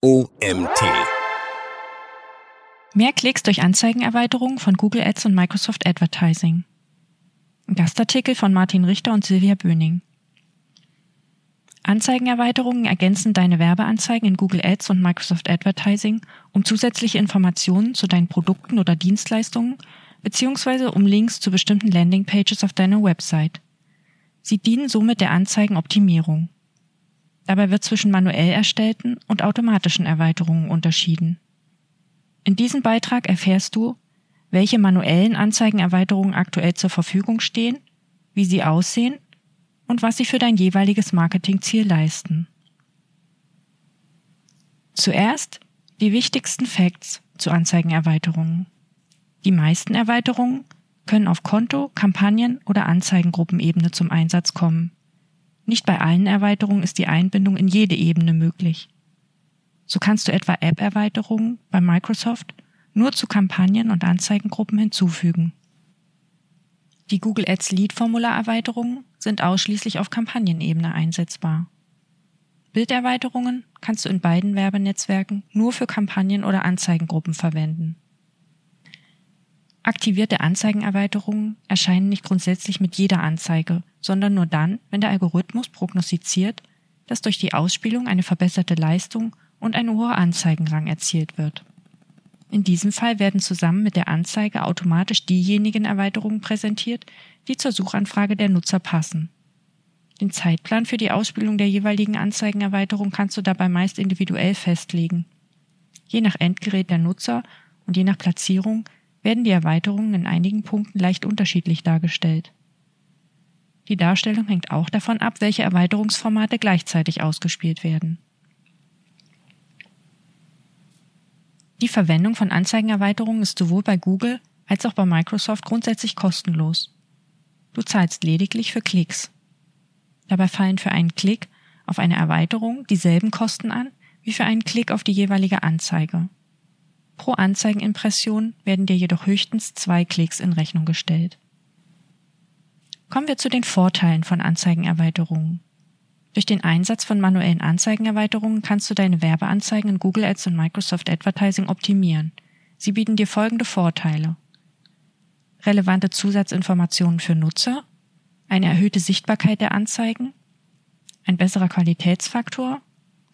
OMT. Mehr Klicks durch Anzeigenerweiterungen von Google Ads und Microsoft Advertising. Gastartikel von Martin Richter und Silvia Böning. Anzeigenerweiterungen ergänzen deine Werbeanzeigen in Google Ads und Microsoft Advertising, um zusätzliche Informationen zu deinen Produkten oder Dienstleistungen bzw. um Links zu bestimmten Landingpages auf deiner Website. Sie dienen somit der Anzeigenoptimierung. Dabei wird zwischen manuell erstellten und automatischen Erweiterungen unterschieden. In diesem Beitrag erfährst du, welche manuellen Anzeigenerweiterungen aktuell zur Verfügung stehen, wie sie aussehen und was sie für dein jeweiliges Marketingziel leisten. Zuerst die wichtigsten Facts zu Anzeigenerweiterungen. Die meisten Erweiterungen können auf Konto, Kampagnen oder Anzeigengruppenebene zum Einsatz kommen. Nicht bei allen Erweiterungen ist die Einbindung in jede Ebene möglich. So kannst du etwa App-Erweiterungen bei Microsoft nur zu Kampagnen und Anzeigengruppen hinzufügen. Die Google Ads Lead-Formular-Erweiterungen sind ausschließlich auf Kampagnenebene einsetzbar. Bilderweiterungen kannst du in beiden Werbenetzwerken nur für Kampagnen oder Anzeigengruppen verwenden. Aktivierte Anzeigenerweiterungen erscheinen nicht grundsätzlich mit jeder Anzeige, sondern nur dann, wenn der Algorithmus prognostiziert, dass durch die Ausspielung eine verbesserte Leistung und ein hoher Anzeigenrang erzielt wird. In diesem Fall werden zusammen mit der Anzeige automatisch diejenigen Erweiterungen präsentiert, die zur Suchanfrage der Nutzer passen. Den Zeitplan für die Ausspielung der jeweiligen Anzeigenerweiterung kannst du dabei meist individuell festlegen. Je nach Endgerät der Nutzer und je nach Platzierung werden die Erweiterungen in einigen Punkten leicht unterschiedlich dargestellt. Die Darstellung hängt auch davon ab, welche Erweiterungsformate gleichzeitig ausgespielt werden. Die Verwendung von Anzeigenerweiterungen ist sowohl bei Google als auch bei Microsoft grundsätzlich kostenlos. Du zahlst lediglich für Klicks. Dabei fallen für einen Klick auf eine Erweiterung dieselben Kosten an wie für einen Klick auf die jeweilige Anzeige. Pro Anzeigenimpression werden dir jedoch höchstens zwei Klicks in Rechnung gestellt. Kommen wir zu den Vorteilen von Anzeigenerweiterungen. Durch den Einsatz von manuellen Anzeigenerweiterungen kannst du deine Werbeanzeigen in Google Ads und Microsoft Advertising optimieren. Sie bieten dir folgende Vorteile. Relevante Zusatzinformationen für Nutzer, eine erhöhte Sichtbarkeit der Anzeigen, ein besserer Qualitätsfaktor,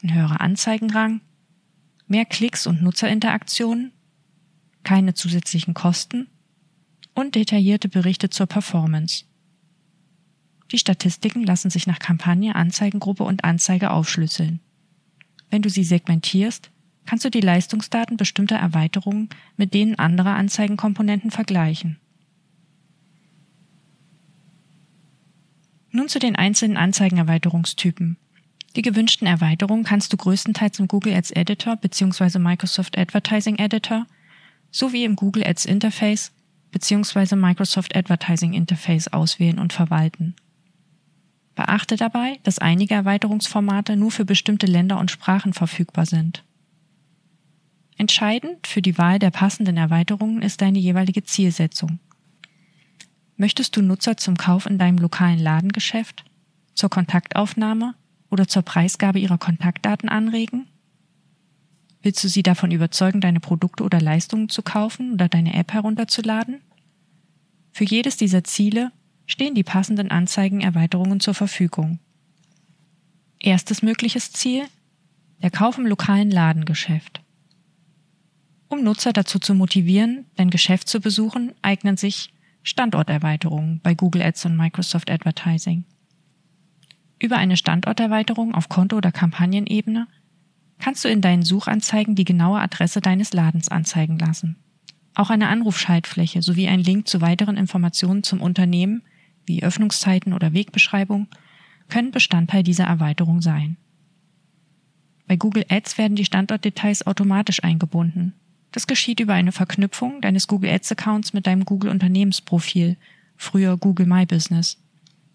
ein höherer Anzeigenrang, mehr Klicks und Nutzerinteraktionen, keine zusätzlichen Kosten und detaillierte Berichte zur Performance. Die Statistiken lassen sich nach Kampagne, Anzeigengruppe und Anzeige aufschlüsseln. Wenn du sie segmentierst, kannst du die Leistungsdaten bestimmter Erweiterungen mit denen anderer Anzeigenkomponenten vergleichen. Nun zu den einzelnen Anzeigenerweiterungstypen. Die gewünschten Erweiterungen kannst du größtenteils im Google Ads Editor bzw. Microsoft Advertising Editor sowie im Google Ads Interface bzw. Microsoft Advertising Interface auswählen und verwalten. Beachte dabei, dass einige Erweiterungsformate nur für bestimmte Länder und Sprachen verfügbar sind. Entscheidend für die Wahl der passenden Erweiterungen ist deine jeweilige Zielsetzung. Möchtest du Nutzer zum Kauf in deinem lokalen Ladengeschäft, zur Kontaktaufnahme oder zur Preisgabe ihrer Kontaktdaten anregen? Willst du sie davon überzeugen, deine Produkte oder Leistungen zu kaufen oder deine App herunterzuladen? Für jedes dieser Ziele stehen die passenden Anzeigenerweiterungen zur Verfügung. Erstes mögliches Ziel der Kauf im lokalen Ladengeschäft. Um Nutzer dazu zu motivieren, dein Geschäft zu besuchen, eignen sich Standorterweiterungen bei Google Ads und Microsoft Advertising. Über eine Standorterweiterung auf Konto- oder Kampagnenebene kannst du in deinen Suchanzeigen die genaue Adresse deines Ladens anzeigen lassen. Auch eine Anrufschaltfläche sowie ein Link zu weiteren Informationen zum Unternehmen wie Öffnungszeiten oder Wegbeschreibung können Bestandteil dieser Erweiterung sein. Bei Google Ads werden die Standortdetails automatisch eingebunden. Das geschieht über eine Verknüpfung deines Google Ads Accounts mit deinem Google Unternehmensprofil, früher Google My Business.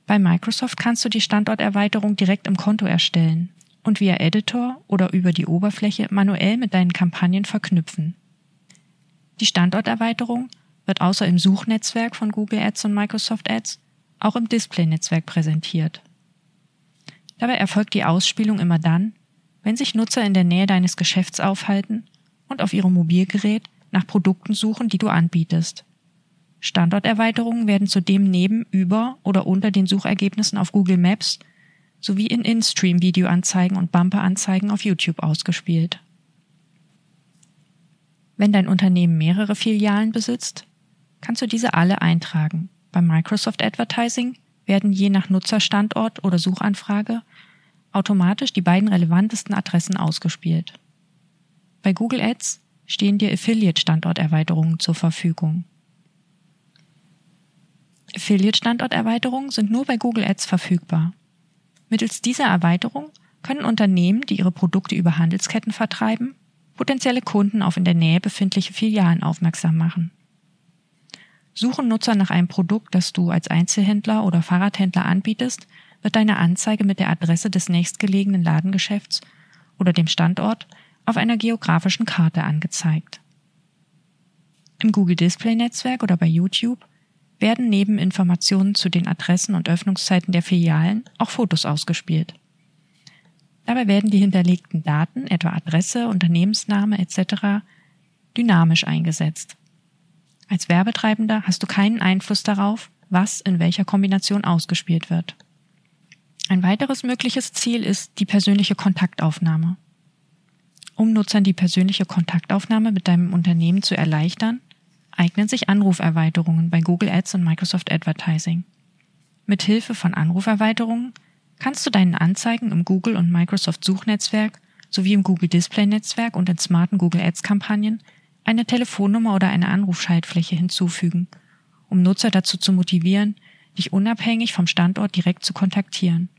Bei Microsoft kannst du die Standorterweiterung direkt im Konto erstellen und via Editor oder über die Oberfläche manuell mit deinen Kampagnen verknüpfen. Die Standorterweiterung wird außer im Suchnetzwerk von Google Ads und Microsoft Ads auch im Display-Netzwerk präsentiert. Dabei erfolgt die Ausspielung immer dann, wenn sich Nutzer in der Nähe deines Geschäfts aufhalten und auf ihrem Mobilgerät nach Produkten suchen, die du anbietest. Standorterweiterungen werden zudem neben, über oder unter den Suchergebnissen auf Google Maps sowie in In-Stream-Videoanzeigen und Bumper-Anzeigen auf YouTube ausgespielt. Wenn dein Unternehmen mehrere Filialen besitzt, kannst du diese alle eintragen. Bei Microsoft Advertising werden je nach Nutzerstandort oder Suchanfrage automatisch die beiden relevantesten Adressen ausgespielt. Bei Google Ads stehen dir Affiliate-Standorterweiterungen zur Verfügung. Affiliate-Standorterweiterungen sind nur bei Google Ads verfügbar. Mittels dieser Erweiterung können Unternehmen, die ihre Produkte über Handelsketten vertreiben, potenzielle Kunden auf in der Nähe befindliche Filialen aufmerksam machen. Suchen Nutzer nach einem Produkt, das du als Einzelhändler oder Fahrradhändler anbietest, wird deine Anzeige mit der Adresse des nächstgelegenen Ladengeschäfts oder dem Standort auf einer geografischen Karte angezeigt. Im Google Display Netzwerk oder bei YouTube werden neben Informationen zu den Adressen und Öffnungszeiten der Filialen auch Fotos ausgespielt. Dabei werden die hinterlegten Daten, etwa Adresse, Unternehmensname etc., dynamisch eingesetzt. Als Werbetreibender hast du keinen Einfluss darauf, was in welcher Kombination ausgespielt wird. Ein weiteres mögliches Ziel ist die persönliche Kontaktaufnahme. Um Nutzern die persönliche Kontaktaufnahme mit deinem Unternehmen zu erleichtern, eignen sich Anruferweiterungen bei Google Ads und Microsoft Advertising. Mit Hilfe von Anruferweiterungen kannst du deinen Anzeigen im Google und Microsoft Suchnetzwerk sowie im Google Display Netzwerk und in smarten Google Ads Kampagnen eine Telefonnummer oder eine Anrufschaltfläche hinzufügen, um Nutzer dazu zu motivieren, dich unabhängig vom Standort direkt zu kontaktieren.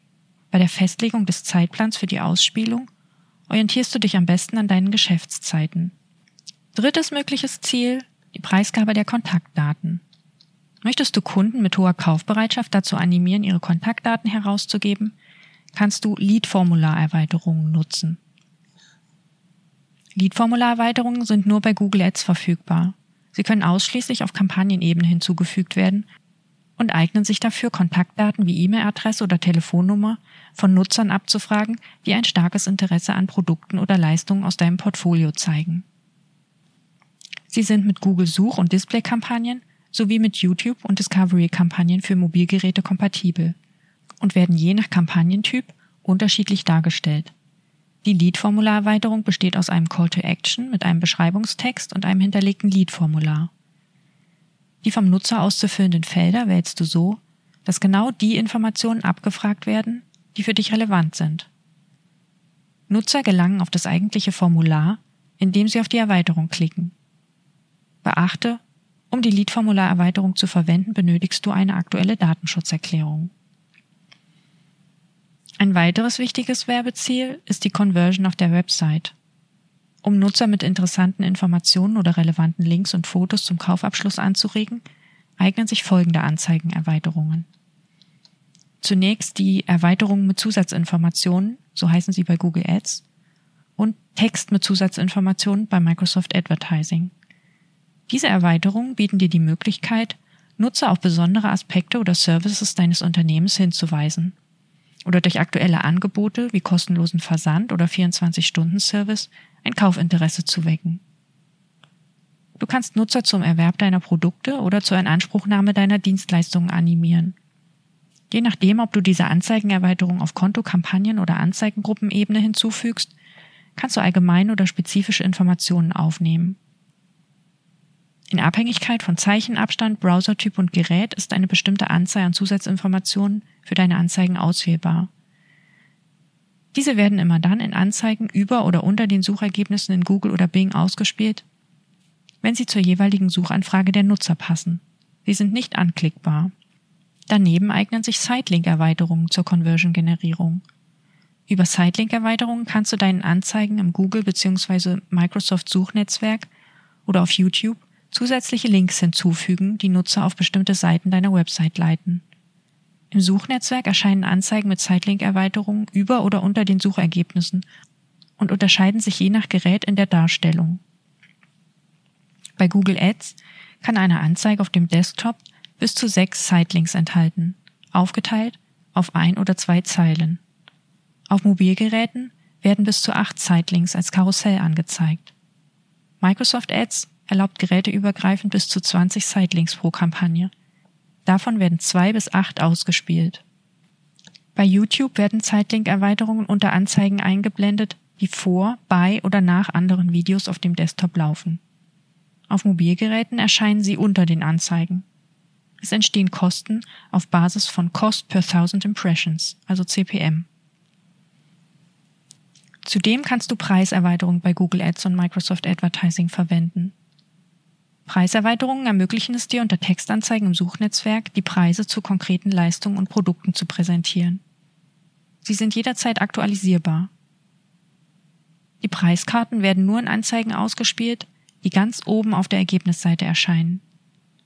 Bei der Festlegung des Zeitplans für die Ausspielung orientierst du dich am besten an deinen Geschäftszeiten. Drittes mögliches Ziel, die Preisgabe der Kontaktdaten. Möchtest du Kunden mit hoher Kaufbereitschaft dazu animieren, ihre Kontaktdaten herauszugeben, kannst du Lead-Formularerweiterungen nutzen. Lead-Formularerweiterungen sind nur bei Google Ads verfügbar. Sie können ausschließlich auf Kampagnenebene hinzugefügt werden und eignen sich dafür, Kontaktdaten wie E-Mail-Adresse oder Telefonnummer von Nutzern abzufragen, die ein starkes Interesse an Produkten oder Leistungen aus deinem Portfolio zeigen. Sie sind mit Google Such- und Display-Kampagnen sowie mit YouTube- und Discovery-Kampagnen für Mobilgeräte kompatibel und werden je nach Kampagnentyp unterschiedlich dargestellt. Die Lead-Formularerweiterung besteht aus einem Call to Action mit einem Beschreibungstext und einem hinterlegten Lead-Formular. Die vom Nutzer auszufüllenden Felder wählst du so, dass genau die Informationen abgefragt werden, die für dich relevant sind. Nutzer gelangen auf das eigentliche Formular, indem sie auf die Erweiterung klicken. Beachte, um die Lead-Formular-Erweiterung zu verwenden, benötigst du eine aktuelle Datenschutzerklärung. Ein weiteres wichtiges Werbeziel ist die Conversion auf der Website. Um Nutzer mit interessanten Informationen oder relevanten Links und Fotos zum Kaufabschluss anzuregen, eignen sich folgende Anzeigenerweiterungen. Zunächst die Erweiterungen mit Zusatzinformationen, so heißen sie bei Google Ads, und Text mit Zusatzinformationen bei Microsoft Advertising. Diese Erweiterungen bieten dir die Möglichkeit, Nutzer auf besondere Aspekte oder Services deines Unternehmens hinzuweisen oder durch aktuelle Angebote wie kostenlosen Versand oder 24-Stunden-Service ein Kaufinteresse zu wecken. Du kannst Nutzer zum Erwerb deiner Produkte oder zur Inanspruchnahme deiner Dienstleistungen animieren. Je nachdem, ob du diese Anzeigenerweiterung auf Konto, Kampagnen oder Anzeigengruppenebene hinzufügst, kannst du allgemeine oder spezifische Informationen aufnehmen. In Abhängigkeit von Zeichenabstand, Browsertyp und Gerät ist eine bestimmte Anzahl an Zusatzinformationen für deine Anzeigen auswählbar. Diese werden immer dann in Anzeigen über oder unter den Suchergebnissen in Google oder Bing ausgespielt, wenn sie zur jeweiligen Suchanfrage der Nutzer passen. Sie sind nicht anklickbar. Daneben eignen sich Sitelink-Erweiterungen zur Conversion-Generierung. Über Sitelink-Erweiterungen kannst du deinen Anzeigen im Google bzw. Microsoft Suchnetzwerk oder auf YouTube zusätzliche Links hinzufügen, die Nutzer auf bestimmte Seiten deiner Website leiten. Im Suchnetzwerk erscheinen Anzeigen mit Sitelink-Erweiterungen über oder unter den Suchergebnissen und unterscheiden sich je nach Gerät in der Darstellung. Bei Google Ads kann eine Anzeige auf dem Desktop bis zu sechs Sitelinks enthalten, aufgeteilt auf ein oder zwei Zeilen. Auf Mobilgeräten werden bis zu acht Zeitlinks als Karussell angezeigt. Microsoft Ads erlaubt geräteübergreifend bis zu 20 Sitelinks pro Kampagne. Davon werden zwei bis acht ausgespielt. Bei YouTube werden Zeitlink-Erweiterungen unter Anzeigen eingeblendet, die vor, bei oder nach anderen Videos auf dem Desktop laufen. Auf Mobilgeräten erscheinen sie unter den Anzeigen. Es entstehen Kosten auf Basis von Cost per Thousand Impressions, also CPM. Zudem kannst du Preiserweiterungen bei Google Ads und Microsoft Advertising verwenden. Preiserweiterungen ermöglichen es dir unter Textanzeigen im Suchnetzwerk, die Preise zu konkreten Leistungen und Produkten zu präsentieren. Sie sind jederzeit aktualisierbar. Die Preiskarten werden nur in Anzeigen ausgespielt, die ganz oben auf der Ergebnisseite erscheinen.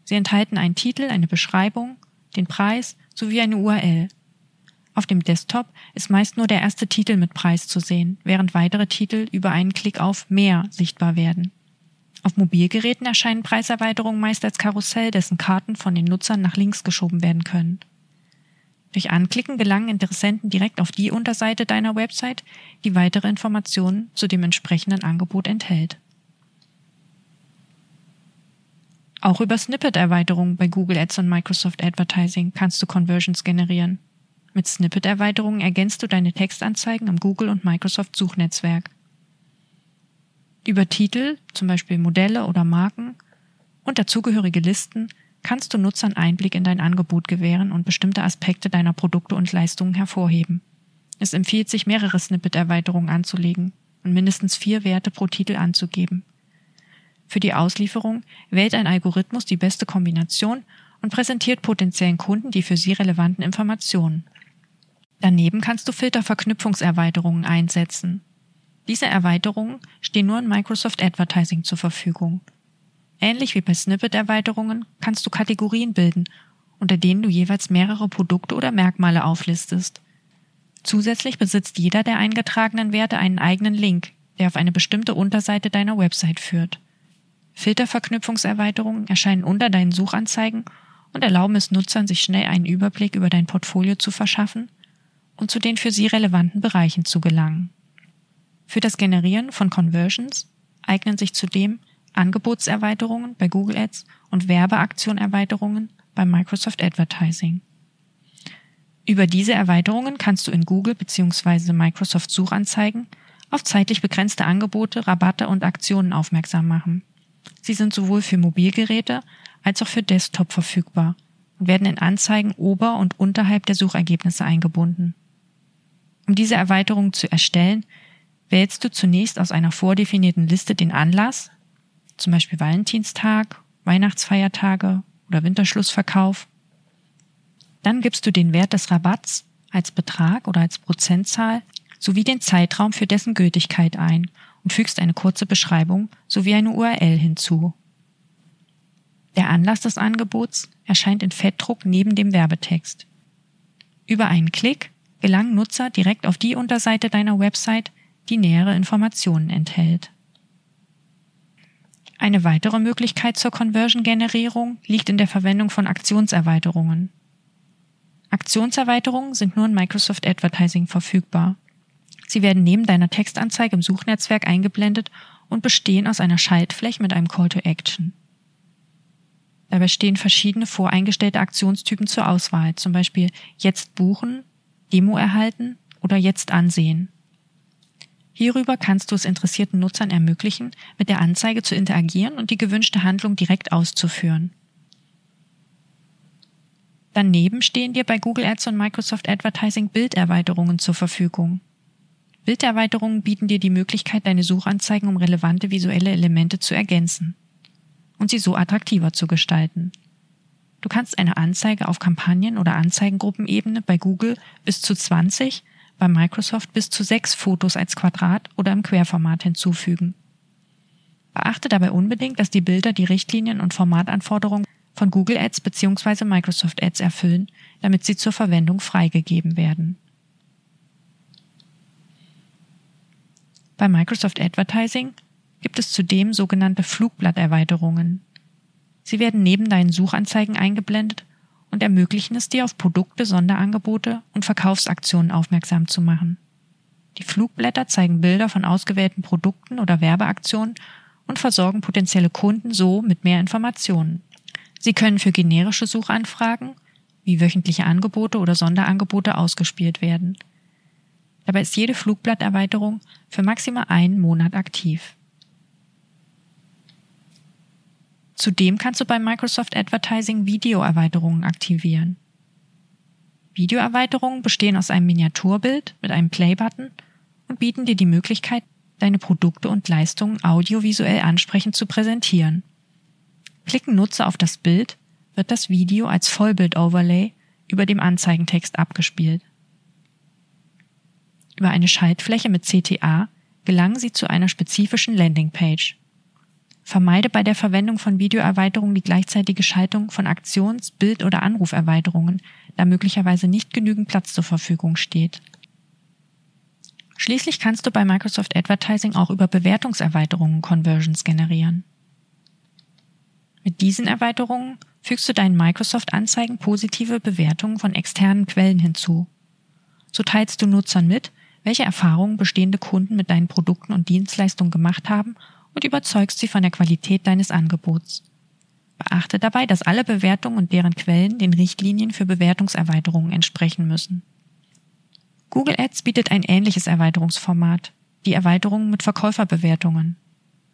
Sie enthalten einen Titel, eine Beschreibung, den Preis sowie eine URL. Auf dem Desktop ist meist nur der erste Titel mit Preis zu sehen, während weitere Titel über einen Klick auf Mehr sichtbar werden. Auf Mobilgeräten erscheinen Preiserweiterungen meist als Karussell, dessen Karten von den Nutzern nach links geschoben werden können. Durch Anklicken gelangen Interessenten direkt auf die Unterseite deiner Website, die weitere Informationen zu dem entsprechenden Angebot enthält. Auch über Snippet-Erweiterungen bei Google Ads und Microsoft Advertising kannst du Conversions generieren. Mit Snippet-Erweiterungen ergänzt du deine Textanzeigen im Google und Microsoft Suchnetzwerk. Über Titel, zum Beispiel Modelle oder Marken, und dazugehörige Listen kannst du Nutzern Einblick in dein Angebot gewähren und bestimmte Aspekte deiner Produkte und Leistungen hervorheben. Es empfiehlt sich, mehrere Snippet-Erweiterungen anzulegen und mindestens vier Werte pro Titel anzugeben. Für die Auslieferung wählt ein Algorithmus die beste Kombination und präsentiert potenziellen Kunden die für sie relevanten Informationen. Daneben kannst du Filterverknüpfungserweiterungen einsetzen. Diese Erweiterungen stehen nur in Microsoft Advertising zur Verfügung. Ähnlich wie bei Snippet-Erweiterungen kannst du Kategorien bilden, unter denen du jeweils mehrere Produkte oder Merkmale auflistest. Zusätzlich besitzt jeder der eingetragenen Werte einen eigenen Link, der auf eine bestimmte Unterseite deiner Website führt. Filterverknüpfungserweiterungen erscheinen unter deinen Suchanzeigen und erlauben es Nutzern, sich schnell einen Überblick über dein Portfolio zu verschaffen und zu den für sie relevanten Bereichen zu gelangen. Für das Generieren von Conversions eignen sich zudem Angebotserweiterungen bei Google Ads und Werbeaktionerweiterungen bei Microsoft Advertising. Über diese Erweiterungen kannst du in Google bzw. Microsoft Suchanzeigen auf zeitlich begrenzte Angebote, Rabatte und Aktionen aufmerksam machen. Sie sind sowohl für Mobilgeräte als auch für Desktop verfügbar und werden in Anzeigen ober und unterhalb der Suchergebnisse eingebunden. Um diese Erweiterung zu erstellen, wählst du zunächst aus einer vordefinierten Liste den Anlass, zum Beispiel Valentinstag, Weihnachtsfeiertage oder Winterschlussverkauf. Dann gibst du den Wert des Rabatts als Betrag oder als Prozentzahl sowie den Zeitraum für dessen Gültigkeit ein und fügst eine kurze Beschreibung sowie eine URL hinzu. Der Anlass des Angebots erscheint in Fettdruck neben dem Werbetext. Über einen Klick gelangen Nutzer direkt auf die Unterseite deiner Website, die nähere Informationen enthält. Eine weitere Möglichkeit zur Conversion-Generierung liegt in der Verwendung von Aktionserweiterungen. Aktionserweiterungen sind nur in Microsoft Advertising verfügbar. Sie werden neben deiner Textanzeige im Suchnetzwerk eingeblendet und bestehen aus einer Schaltfläche mit einem Call to Action. Dabei stehen verschiedene voreingestellte Aktionstypen zur Auswahl, zum Beispiel jetzt buchen, Demo erhalten oder jetzt ansehen. Hierüber kannst du es interessierten Nutzern ermöglichen, mit der Anzeige zu interagieren und die gewünschte Handlung direkt auszuführen. Daneben stehen dir bei Google Ads und Microsoft Advertising Bilderweiterungen zur Verfügung. Bilderweiterungen bieten dir die Möglichkeit, deine Suchanzeigen um relevante visuelle Elemente zu ergänzen und sie so attraktiver zu gestalten. Du kannst eine Anzeige auf Kampagnen- oder Anzeigengruppenebene bei Google bis zu 20 bei Microsoft bis zu sechs Fotos als Quadrat oder im Querformat hinzufügen. Beachte dabei unbedingt, dass die Bilder die Richtlinien und Formatanforderungen von Google Ads bzw. Microsoft Ads erfüllen, damit sie zur Verwendung freigegeben werden. Bei Microsoft Advertising gibt es zudem sogenannte Flugblatterweiterungen. Sie werden neben deinen Suchanzeigen eingeblendet und ermöglichen es dir, auf Produkte, Sonderangebote und Verkaufsaktionen aufmerksam zu machen. Die Flugblätter zeigen Bilder von ausgewählten Produkten oder Werbeaktionen und versorgen potenzielle Kunden so mit mehr Informationen. Sie können für generische Suchanfragen wie wöchentliche Angebote oder Sonderangebote ausgespielt werden. Dabei ist jede Flugblatterweiterung für maximal einen Monat aktiv. Zudem kannst du bei Microsoft Advertising Videoerweiterungen aktivieren. Videoerweiterungen bestehen aus einem Miniaturbild mit einem Playbutton und bieten dir die Möglichkeit, deine Produkte und Leistungen audiovisuell ansprechend zu präsentieren. Klicken Nutzer auf das Bild, wird das Video als Vollbild-Overlay über dem Anzeigentext abgespielt. Über eine Schaltfläche mit CTA gelangen Sie zu einer spezifischen Landingpage. Vermeide bei der Verwendung von Videoerweiterungen die gleichzeitige Schaltung von Aktions-, Bild- oder Anruferweiterungen, da möglicherweise nicht genügend Platz zur Verfügung steht. Schließlich kannst du bei Microsoft Advertising auch über Bewertungserweiterungen Conversions generieren. Mit diesen Erweiterungen fügst du deinen Microsoft-Anzeigen positive Bewertungen von externen Quellen hinzu. So teilst du Nutzern mit, welche Erfahrungen bestehende Kunden mit deinen Produkten und Dienstleistungen gemacht haben und überzeugst sie von der Qualität deines Angebots. Beachte dabei, dass alle Bewertungen und deren Quellen den Richtlinien für Bewertungserweiterungen entsprechen müssen. Google Ads bietet ein ähnliches Erweiterungsformat, die Erweiterungen mit Verkäuferbewertungen.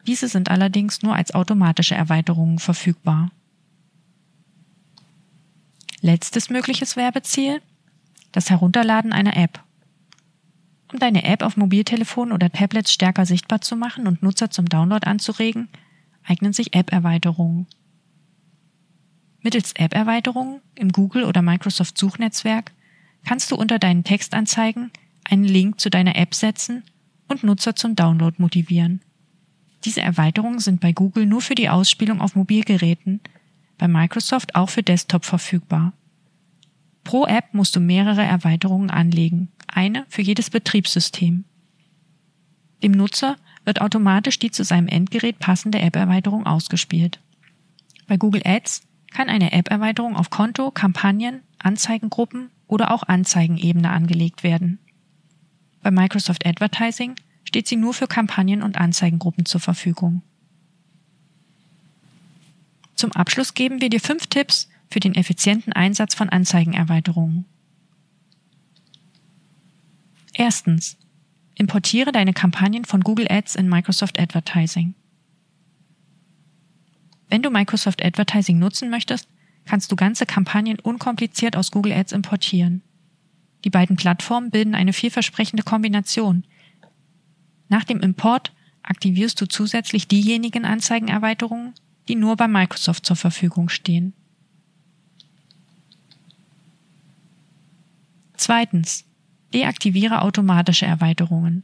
Diese sind allerdings nur als automatische Erweiterungen verfügbar. Letztes mögliches Werbeziel? Das Herunterladen einer App. Um deine App auf Mobiltelefon oder Tablets stärker sichtbar zu machen und Nutzer zum Download anzuregen, eignen sich App-Erweiterungen. Mittels App-Erweiterungen im Google oder Microsoft Suchnetzwerk kannst du unter deinen Textanzeigen einen Link zu deiner App setzen und Nutzer zum Download motivieren. Diese Erweiterungen sind bei Google nur für die Ausspielung auf Mobilgeräten, bei Microsoft auch für Desktop verfügbar. Pro App musst du mehrere Erweiterungen anlegen, eine für jedes Betriebssystem. Dem Nutzer wird automatisch die zu seinem Endgerät passende App-Erweiterung ausgespielt. Bei Google Ads kann eine App-Erweiterung auf Konto, Kampagnen, Anzeigengruppen oder auch Anzeigenebene angelegt werden. Bei Microsoft Advertising steht sie nur für Kampagnen und Anzeigengruppen zur Verfügung. Zum Abschluss geben wir dir fünf Tipps für den effizienten Einsatz von Anzeigenerweiterungen. Erstens. Importiere deine Kampagnen von Google Ads in Microsoft Advertising. Wenn du Microsoft Advertising nutzen möchtest, kannst du ganze Kampagnen unkompliziert aus Google Ads importieren. Die beiden Plattformen bilden eine vielversprechende Kombination. Nach dem Import aktivierst du zusätzlich diejenigen Anzeigenerweiterungen, die nur bei Microsoft zur Verfügung stehen. Zweitens. Deaktiviere automatische Erweiterungen.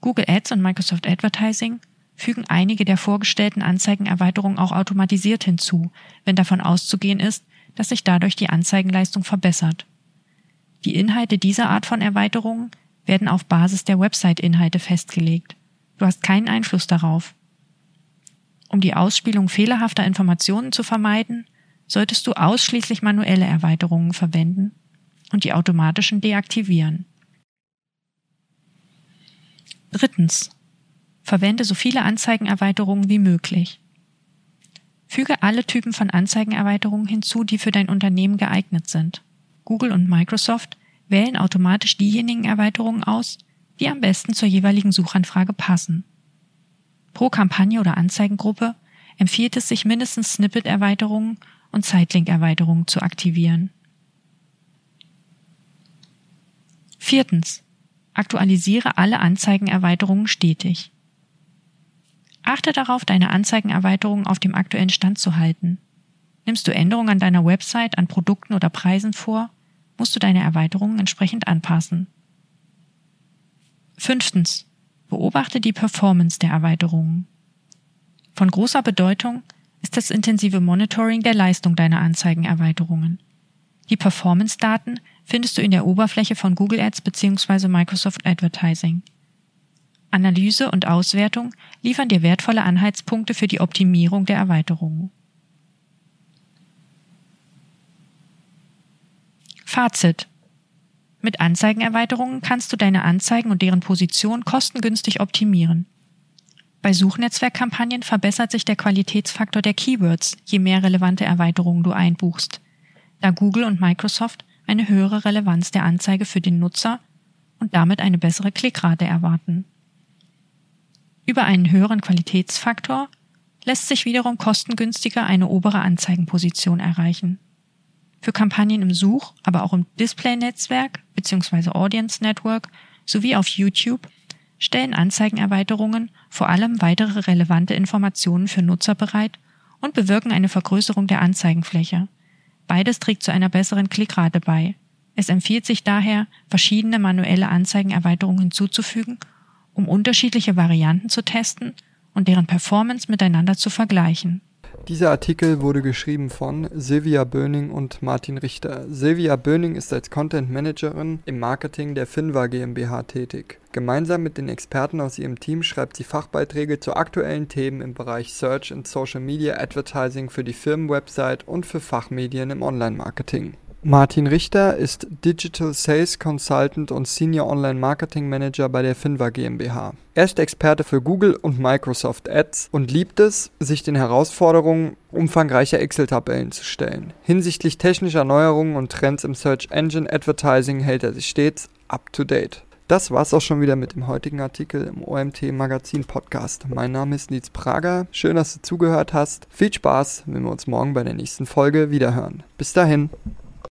Google Ads und Microsoft Advertising fügen einige der vorgestellten Anzeigenerweiterungen auch automatisiert hinzu, wenn davon auszugehen ist, dass sich dadurch die Anzeigenleistung verbessert. Die Inhalte dieser Art von Erweiterungen werden auf Basis der Website-Inhalte festgelegt. Du hast keinen Einfluss darauf. Um die Ausspielung fehlerhafter Informationen zu vermeiden, solltest du ausschließlich manuelle Erweiterungen verwenden und die automatischen deaktivieren. Drittens. Verwende so viele Anzeigenerweiterungen wie möglich. Füge alle Typen von Anzeigenerweiterungen hinzu, die für dein Unternehmen geeignet sind. Google und Microsoft wählen automatisch diejenigen Erweiterungen aus, die am besten zur jeweiligen Suchanfrage passen. Pro Kampagne oder Anzeigengruppe empfiehlt es sich mindestens Snippet-Erweiterungen und Zeitlink-Erweiterungen zu aktivieren. Viertens. Aktualisiere alle Anzeigenerweiterungen stetig. Achte darauf, deine Anzeigenerweiterungen auf dem aktuellen Stand zu halten. Nimmst du Änderungen an deiner Website, an Produkten oder Preisen vor, musst du deine Erweiterungen entsprechend anpassen. Fünftens. Beobachte die Performance der Erweiterungen. Von großer Bedeutung ist das intensive Monitoring der Leistung deiner Anzeigenerweiterungen. Die Performance-Daten findest du in der Oberfläche von Google Ads bzw. Microsoft Advertising. Analyse und Auswertung liefern dir wertvolle Anhaltspunkte für die Optimierung der Erweiterungen. Fazit. Mit Anzeigenerweiterungen kannst du deine Anzeigen und deren Position kostengünstig optimieren. Bei Suchnetzwerkkampagnen verbessert sich der Qualitätsfaktor der Keywords, je mehr relevante Erweiterungen du einbuchst, da Google und Microsoft eine höhere Relevanz der Anzeige für den Nutzer und damit eine bessere Klickrate erwarten. Über einen höheren Qualitätsfaktor lässt sich wiederum kostengünstiger eine obere Anzeigenposition erreichen. Für Kampagnen im Such-, aber auch im Display-Netzwerk bzw. Audience Network sowie auf YouTube stellen Anzeigenerweiterungen vor allem weitere relevante Informationen für Nutzer bereit und bewirken eine Vergrößerung der Anzeigenfläche. Beides trägt zu einer besseren Klickrate bei. Es empfiehlt sich daher, verschiedene manuelle Anzeigenerweiterungen hinzuzufügen, um unterschiedliche Varianten zu testen und deren Performance miteinander zu vergleichen. Dieser Artikel wurde geschrieben von Silvia Böning und Martin Richter. Silvia Böning ist als Content Managerin im Marketing der Finva GmbH tätig. Gemeinsam mit den Experten aus ihrem Team schreibt sie Fachbeiträge zu aktuellen Themen im Bereich Search und Social Media Advertising für die Firmenwebsite und für Fachmedien im Online-Marketing. Martin Richter ist Digital Sales Consultant und Senior Online Marketing Manager bei der Finva GmbH. Er ist Experte für Google und Microsoft Ads und liebt es, sich den Herausforderungen umfangreicher Excel-Tabellen zu stellen. Hinsichtlich technischer Neuerungen und Trends im Search Engine Advertising hält er sich stets up to date. Das war's auch schon wieder mit dem heutigen Artikel im OMT Magazin Podcast. Mein Name ist Nils Prager. Schön, dass du zugehört hast. Viel Spaß, wenn wir uns morgen bei der nächsten Folge wiederhören. Bis dahin.